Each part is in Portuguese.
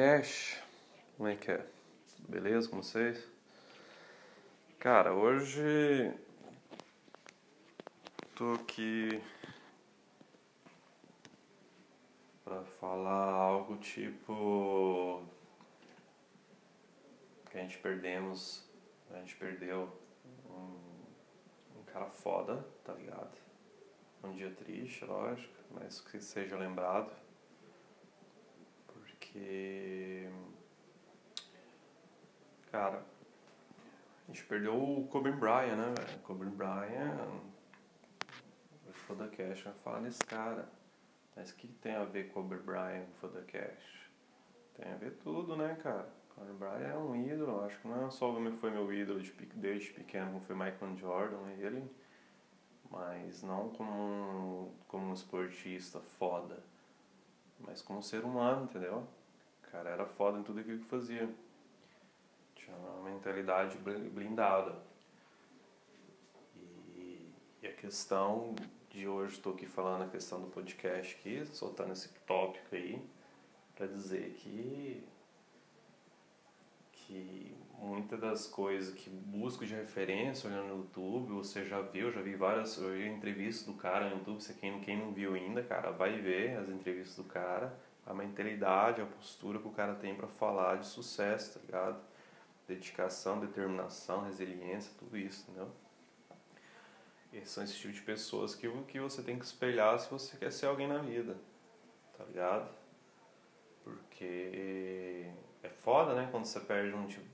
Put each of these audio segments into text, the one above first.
Cash. Como é que é? Beleza com vocês? Cara, hoje tô aqui para falar algo tipo que a gente perdemos, a gente perdeu um, um cara foda, tá ligado? Um dia triste, lógico, mas que seja lembrado porque. Cara, a gente perdeu o Kobe Bryant, né, velho? Kobe Bryant. O Foda Cash vai falar nesse cara. Mas o que tem a ver Kobe Bryant com Foda Cash? Tem a ver tudo, né, cara? Kobe Bryant é um ídolo, acho que não é só foi meu ídolo de, desde pequeno, como foi Michael Jordan, ele, mas não como um, como um esportista foda, mas como um ser humano, entendeu? Cara era foda em tudo aquilo que fazia. Tinha uma mentalidade blindada. E, e a questão de hoje, estou aqui falando a questão do podcast aqui, soltando esse tópico aí, para dizer que que muitas das coisas que busco de referência olhando no YouTube, você já viu, já vi várias eu vi entrevistas do cara no YouTube, você quem, quem não viu ainda, cara, vai ver as entrevistas do cara a mentalidade, a postura que o cara tem para falar de sucesso, tá ligado? Dedicação, determinação, resiliência, tudo isso, entendeu? Esses são esse tipo de pessoas que, que você tem que espelhar se você quer ser alguém na vida, tá ligado? Porque é foda, né? Quando você perde um tipo.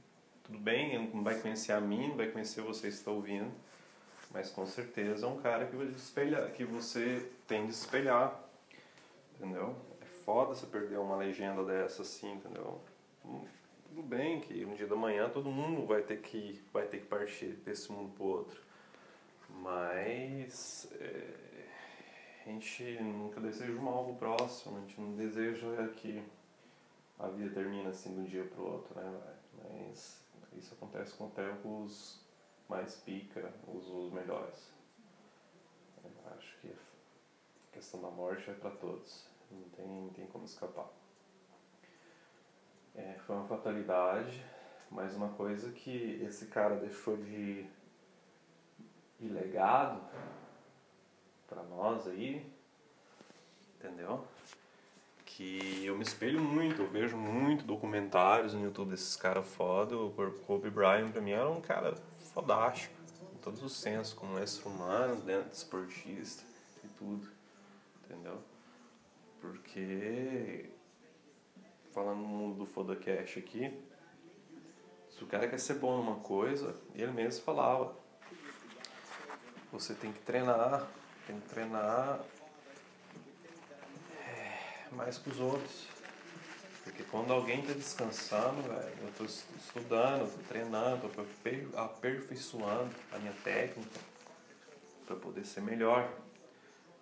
Tudo bem, não vai conhecer a mim, não vai conhecer você que está ouvindo, mas com certeza é um cara que, vai que você tem de espelhar, entendeu? Foda você perder uma legenda dessa assim, entendeu? Tudo bem que um dia da manhã todo mundo vai ter que, vai ter que partir desse mundo pro outro. Mas é, a gente nunca deseja o mal pro próximo, a gente não deseja que a vida termine assim de um dia pro outro, né? Mas isso acontece com até os mais pica, os, os melhores. Eu acho que a questão da morte é para todos. Não tem, tem como escapar. É, foi uma fatalidade, mas uma coisa que esse cara deixou de, de legado para nós aí, entendeu? Que eu me espelho muito, eu vejo muito documentários no YouTube desses caras foda. O Kobe Bryant pra mim era um cara fodástico, em todos os sensos, como um ser humano, dentro de esportista e tudo, entendeu? Porque, falando no mundo do Fodacast aqui, se o cara quer ser bom numa coisa, ele mesmo falava, você tem que treinar, tem que treinar é, mais que os outros. Porque quando alguém está descansando, velho, eu estou estudando, estou treinando, estou aperfeiçoando a minha técnica para poder ser melhor.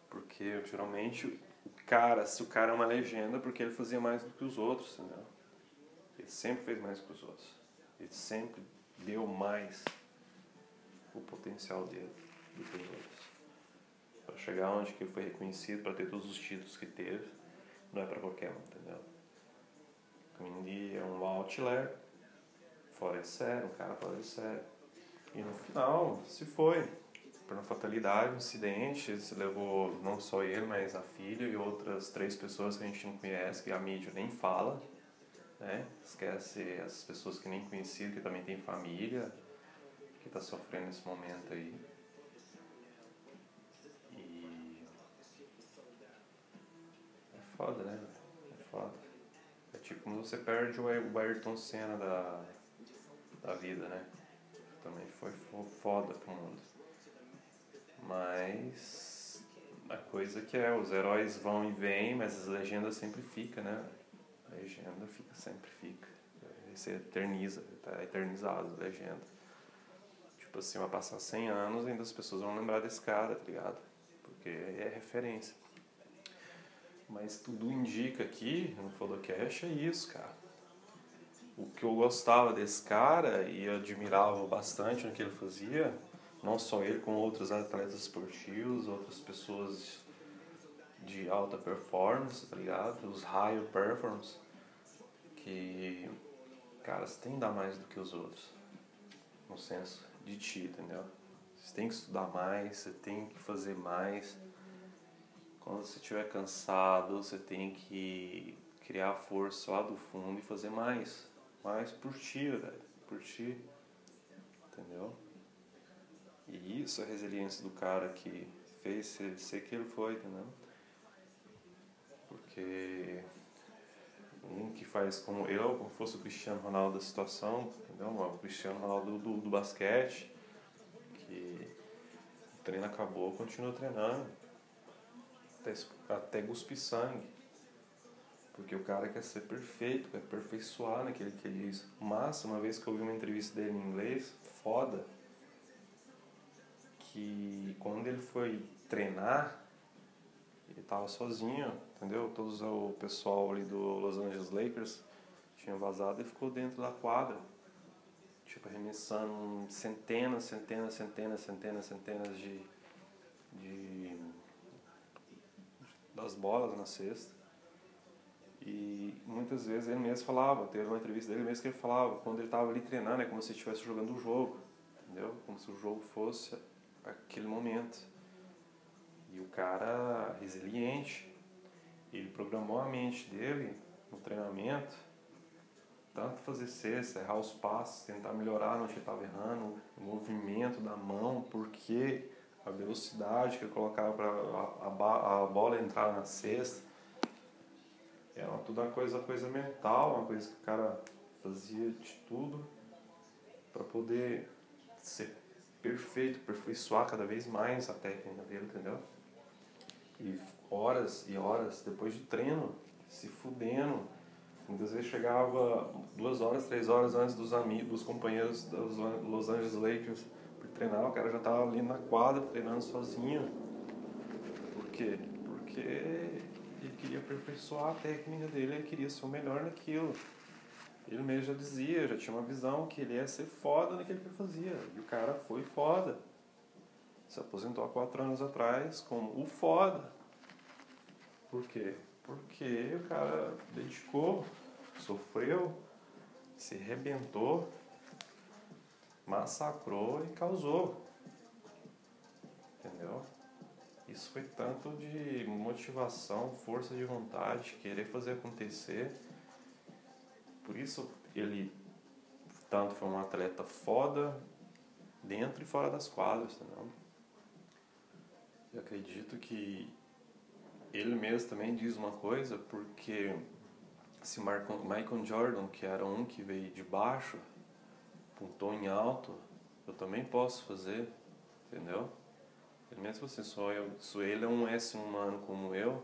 Porque geralmente cara, se o cara é uma legenda, porque ele fazia mais do que os outros, entendeu? Ele sempre fez mais que os outros. Ele sempre deu mais o potencial dele do que os outros. Para chegar onde que ele foi reconhecido, para ter todos os títulos que teve, não é para qualquer um, entendeu? Mindy é um outlier, fora de sério, um cara fora de sério. E no final, se foi por uma fatalidade, um acidente, se levou não só ele, mas a filha e outras três pessoas que a gente não conhece, que a mídia nem fala, né? Esquece as pessoas que nem conheciam, que também tem família, que está sofrendo nesse momento aí. E é foda, né? É foda. É tipo quando você perde o Ayrton Senna da, da vida, né? Também foi foda pro mundo. Mas a coisa que é, os heróis vão e vêm, mas as legendas sempre ficam, né? A legenda fica, sempre fica. Você eterniza, tá eternizado a legenda. Tipo assim, vai passar 100 anos e ainda as pessoas vão lembrar desse cara, tá ligado? Porque é referência. Mas tudo indica aqui no Fodocast é isso, cara. O que eu gostava desse cara e admirava bastante no que ele fazia não só ele, como outros atletas esportivos, outras pessoas de alta performance, tá ligado? Os high performance, que, cara, você tem que dar mais do que os outros, no senso de ti, entendeu? Você tem que estudar mais, você tem que fazer mais. Quando você estiver cansado, você tem que criar força lá do fundo e fazer mais. Mais por ti, velho. Por ti. Entendeu? E isso é a resiliência do cara que fez ele ser que ele foi, entendeu? Porque um que faz como eu, como fosse o Cristiano Ronaldo da situação, entendeu? O Cristiano Ronaldo do, do, basquete, que o treino acabou, continua treinando, até, até cuspir sangue. Porque o cara quer ser perfeito, quer aperfeiçoar naquele que ele diz. Mas, uma vez que eu vi uma entrevista dele em inglês, foda, que quando ele foi treinar, ele estava sozinho, entendeu? Todos o pessoal ali do Los Angeles Lakers tinham vazado e ficou dentro da quadra, tipo arremessando centenas, centenas, centenas, centenas, centenas de, de das bolas na cesta. E muitas vezes ele mesmo falava, teve uma entrevista dele mesmo que ele falava, quando ele estava ali treinando, é como se estivesse jogando o jogo, entendeu? Como se o jogo fosse aquele momento. E o cara resiliente, ele programou a mente dele no treinamento, tanto fazer cesta, errar os passos, tentar melhorar onde ele estava errando, o movimento da mão, porque a velocidade que ele colocava para a, a, bola entrar na cesta. Era tudo uma coisa, coisa mental, uma coisa que o cara fazia de tudo para poder ser perfeito, aperfeiçoar cada vez mais a técnica dele, entendeu? E horas e horas depois de treino, se fudendo. Muitas vezes chegava duas horas, três horas antes dos amigos, dos companheiros dos Los Angeles Lakers para treinar, o cara já estava ali na quadra treinando sozinho. Por quê? Porque ele queria aperfeiçoar a técnica dele, ele queria ser o melhor naquilo. Ele mesmo já dizia, já tinha uma visão que ele ia ser foda naquilo que ele fazia. E o cara foi foda. Se aposentou há quatro anos atrás como o foda. Por quê? Porque o cara dedicou, sofreu, se arrebentou, massacrou e causou. Entendeu? Isso foi tanto de motivação, força de vontade, querer fazer acontecer por isso ele tanto foi um atleta foda dentro e fora das quadras, entendeu? Eu acredito que ele mesmo também diz uma coisa, porque se Michael Jordan, que era um que veio de baixo, pontou em alto, eu também posso fazer, entendeu? Ele mesmo assim, só eu, se ele é um S humano como eu,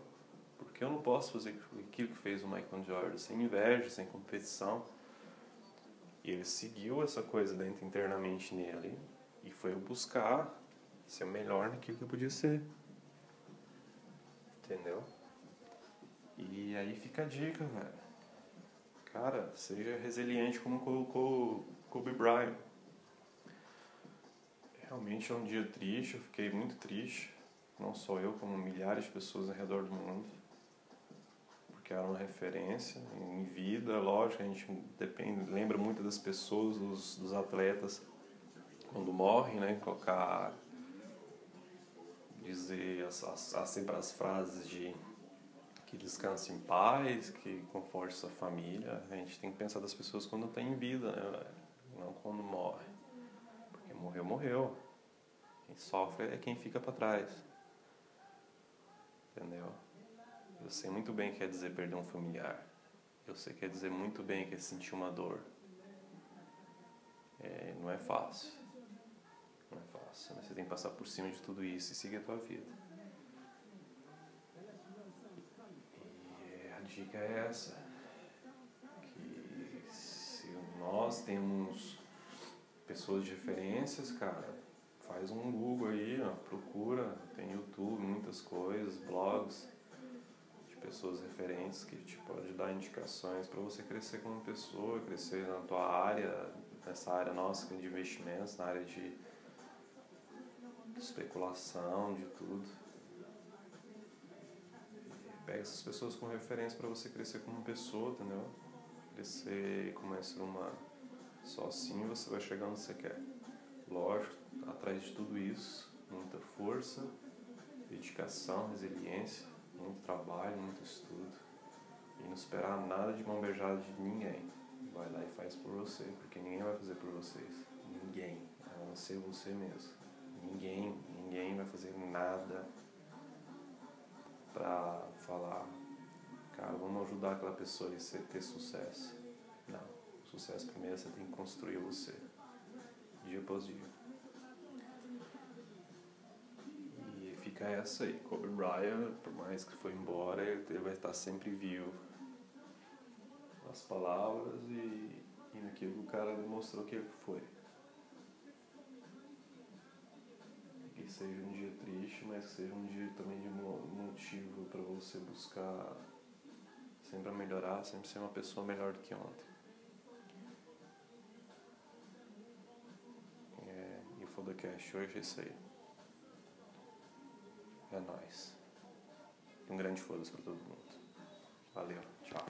porque eu não posso fazer aquilo que fez o Michael Jordan, sem inveja, sem competição. E ele seguiu essa coisa dentro internamente nele e foi buscar ser melhor naquilo que podia ser. Entendeu? E aí fica a dica, velho. Cara, seja resiliente como colocou Kobe Bryant. Realmente é um dia triste, eu fiquei muito triste. Não só eu, como milhares de pessoas ao redor do mundo que era uma referência em vida, lógico, a gente depende, lembra muito das pessoas, dos, dos atletas quando morrem, né? Colocar, dizer as, as, as, sempre as frases de que descanse em paz, que conforte sua família. A gente tem que pensar das pessoas quando estão em vida, né? não quando morre. Porque morreu, morreu. Quem sofre é quem fica para trás. Entendeu? Eu sei muito bem o que quer dizer perder um familiar. Eu sei que quer dizer muito bem que é sentir uma dor. É, não é fácil. Não é fácil. Mas você tem que passar por cima de tudo isso e seguir a tua vida. E a dica é essa. Que se nós temos pessoas de referências, cara, faz um Google aí, ó, procura, tem YouTube, muitas coisas, blogs pessoas referentes que te pode dar indicações para você crescer como pessoa, crescer na tua área, nessa área nossa de investimentos, na área de especulação, de tudo. Pega essas pessoas como referência para você crescer como pessoa, entendeu? crescer como é ser humano. Só assim você vai chegar onde você quer. Lógico, atrás de tudo isso, muita força, dedicação, resiliência, muito trabalho, muito estudo. E não esperar nada de mão beijada de ninguém. Vai lá e faz por você, porque ninguém vai fazer por vocês. Ninguém. A não ser você mesmo. Ninguém, ninguém vai fazer nada pra falar, cara, vamos ajudar aquela pessoa a ter sucesso. Não. Sucesso primeiro você tem que construir você. Dia após dia. Fica essa aí. Kobe Bryant, por mais que foi embora, ele vai estar sempre vivo. Nas palavras e, e naquilo que o cara demonstrou que ele foi. Que seja um dia triste, mas que seja um dia também de motivo para você buscar sempre melhorar, sempre ser uma pessoa melhor do que ontem. É, e o Fodacast hoje é isso aí. É nóis. Um grande foda-se pra todo mundo. Valeu, tchau.